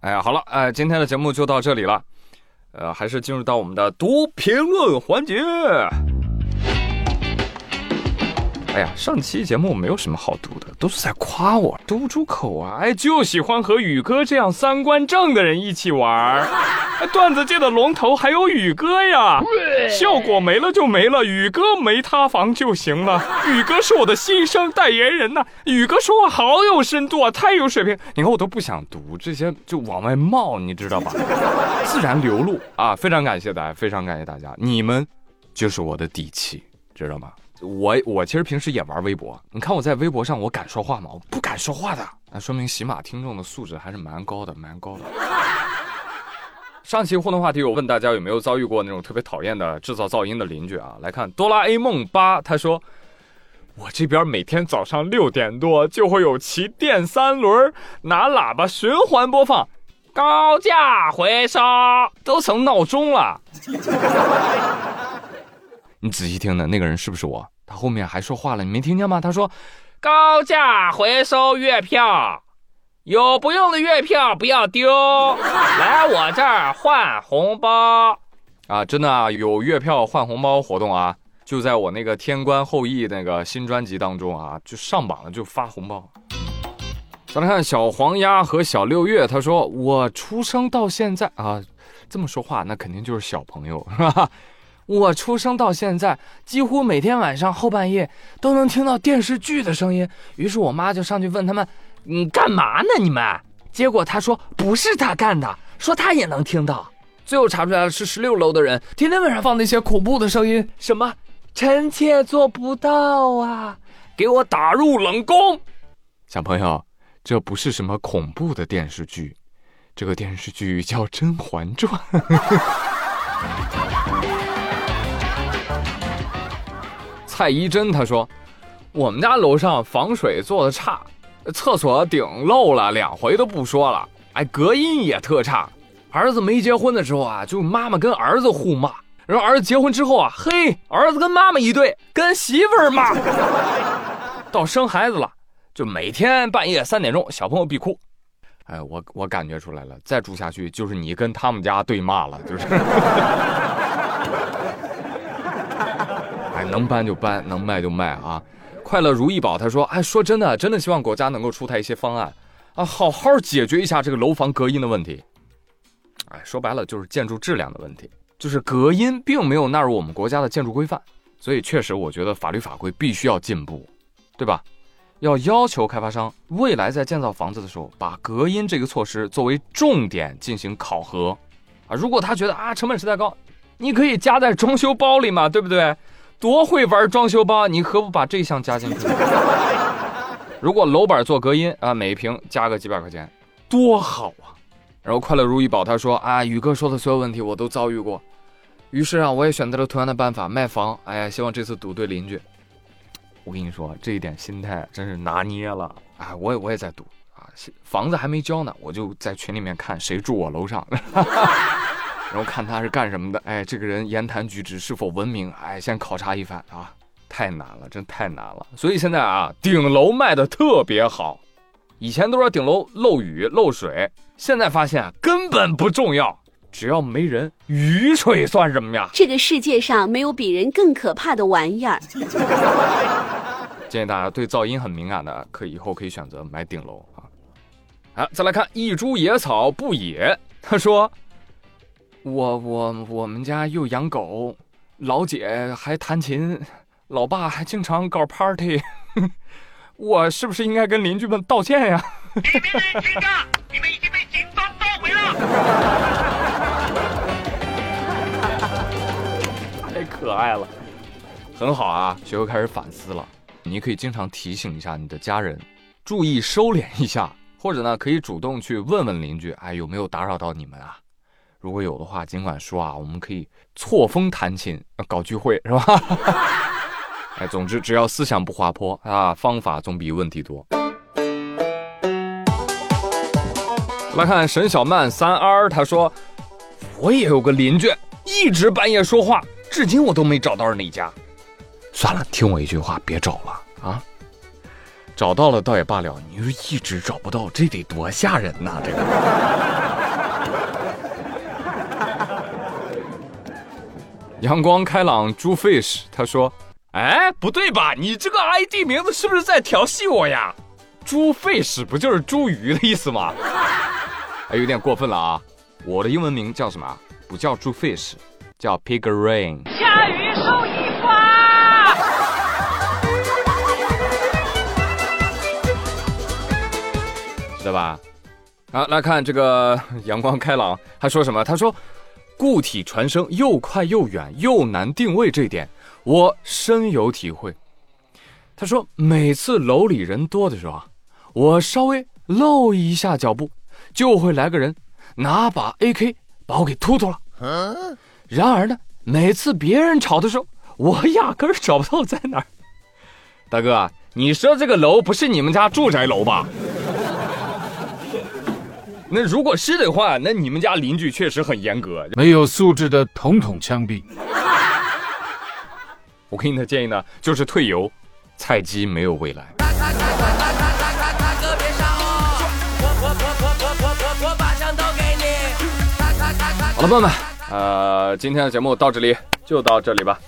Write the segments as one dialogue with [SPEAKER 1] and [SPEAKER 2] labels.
[SPEAKER 1] 哎呀好了哎今天的节目就到这里了。呃还是进入到我们的读评论环节。哎呀，上期节目没有什么好读的，都是在夸我，读不出口啊！哎，就喜欢和宇哥这样三观正的人一起玩 哎，段子界的龙头还有宇哥呀，效果没了就没了，宇哥没塌房就行了。宇哥是我的新生代言人呐，宇哥说话好有深度啊，太有水平。你看我都不想读这些，就往外冒，你知道吧？自然流露啊！非常感谢大家，非常感谢大家，你们就是我的底气，知道吗？我我其实平时也玩微博，你看我在微博上，我敢说话吗？我不敢说话的，那说明喜马听众的素质还是蛮高的，蛮高的。上期互动话题，我问大家有没有遭遇过那种特别讨厌的制造噪音的邻居啊？来看哆啦 A 梦八，他说我这边每天早上六点多就会有骑电三轮拿喇叭循环播放，高价回收，都成闹钟了。你仔细听呢，那个人是不是我？他后面还说话了，你没听见吗？他说：“高价回收月票，有不用的月票不要丢，来我这儿换红包啊！真的啊，有月票换红包活动啊，就在我那个《天官后裔》那个新专辑当中啊，就上榜了，就发红包。再来看小黄鸭和小六月，他说：“我出生到现在啊，这么说话那肯定就是小朋友是吧？”我出生到现在，几乎每天晚上后半夜都能听到电视剧的声音。于是我妈就上去问他们：“你干嘛呢？你们？”结果他说：“不是他干的，说他也能听到。”最后查出来了，是十六楼的人天天晚上放那些恐怖的声音。什么？臣妾做不到啊！给我打入冷宫。小朋友，这不是什么恐怖的电视剧，这个电视剧叫《甄嬛传》。蔡依珍她说：“我们家楼上防水做的差，厕所顶漏了两回都不说了，哎，隔音也特差。儿子没结婚的时候啊，就妈妈跟儿子互骂，然后儿子结婚之后啊，嘿，儿子跟妈妈一对，跟媳妇儿骂。到生孩子了，就每天半夜三点钟，小朋友必哭。哎，我我感觉出来了，再住下去就是你跟他们家对骂了，就是。”能搬就搬，能卖就卖啊！快乐如意宝他说：“哎，说真的，真的希望国家能够出台一些方案啊，好好解决一下这个楼房隔音的问题。哎，说白了就是建筑质量的问题，就是隔音并没有纳入我们国家的建筑规范，所以确实我觉得法律法规必须要进步，对吧？要要求开发商未来在建造房子的时候，把隔音这个措施作为重点进行考核啊。如果他觉得啊成本实在高，你可以加在装修包里嘛，对不对？”多会玩装修包，你何不把这项加进去？如果楼板做隔音啊，每一平加个几百块钱，多好啊！然后快乐如意宝他说啊，宇哥说的所有问题我都遭遇过，于是啊，我也选择了同样的办法卖房。哎呀，希望这次赌对邻居。我跟你说，这一点心态真是拿捏了哎！我也我也在赌啊，房子还没交呢，我就在群里面看谁住我楼上。然后看他是干什么的，哎，这个人言谈举止是否文明，哎，先考察一番啊，太难了，真太难了。所以现在啊，顶楼卖的特别好，以前都说顶楼漏雨漏水，现在发现根本不重要，只要没人，雨水算什么呀？
[SPEAKER 2] 这个世界上没有比人更可怕的玩意儿。
[SPEAKER 1] 建议大家对噪音很敏感的，可以以后可以选择买顶楼啊。好，再来看一株野草不野，他说。我我我们家又养狗，老姐还弹琴，老爸还经常搞 party，我是不是应该跟邻居们道歉呀？
[SPEAKER 3] 你们已经被警方包围了。
[SPEAKER 1] 太可爱了，很好啊，学会开始反思了。你可以经常提醒一下你的家人，注意收敛一下，或者呢，可以主动去问问邻居，哎，有没有打扰到你们啊？如果有的话，尽管说啊，我们可以错峰弹琴，搞聚会是吧？哎，总之只要思想不滑坡啊，方法总比问题多。来看沈小曼三 R，他说我也有个邻居，一直半夜说话，至今我都没找到是哪家。算了，听我一句话，别找了啊！找到了倒也罢了，你说一直找不到，这得多吓人呐！这个。阳光开朗猪 fish 他说：“哎，不对吧？你这个 ID 名字是不是在调戏我呀？猪 fish 不就是猪鱼的意思吗？哎，有点过分了啊！我的英文名叫什么？不叫猪 fish，叫 pig rain。
[SPEAKER 3] 下雨收衣服啊！
[SPEAKER 1] 知道吧？啊，来看这个阳光开朗，他说什么？他说，固体传声又快又远又难定位这一点，我深有体会。他说，每次楼里人多的时候啊，我稍微露一下脚步，就会来个人拿把 AK 把我给突突了。然而呢，每次别人吵的时候，我压根儿找不到在哪儿。大哥，你说这个楼不是你们家住宅楼吧？那如果是的话，那你们家邻居确实很严格。
[SPEAKER 4] 没有素质的统统枪毙。
[SPEAKER 1] 我给你的建议呢，就是退游，菜鸡没有未来。好了，朋友们，呃，今天的节目到这里就到这里吧。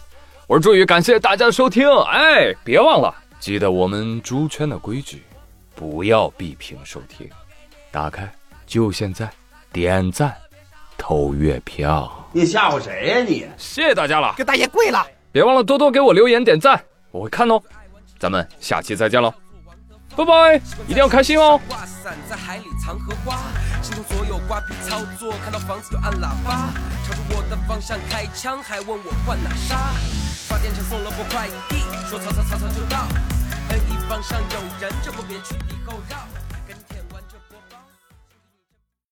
[SPEAKER 1] 我是朱宇，感谢大家的收听。哎，别忘了记得我们猪圈的规矩，不要闭屏收听，打开就现在，点赞，投月票。
[SPEAKER 5] 你吓唬谁呀、你？
[SPEAKER 1] 谢谢大家了，
[SPEAKER 5] 给大爷跪了！
[SPEAKER 1] 别忘了多多给我留言点赞，我会看哦。咱们下期再见喽，拜拜，一定要开心哦。
[SPEAKER 6] 挂伞在海里藏荷花，心中所有瓜皮操作，看到房子就按喇叭，朝着我的方向开枪，还问我换哪杀？发电厂送了波快递，说曹操曹操就到，恩义方向有人，这波别去以后绕。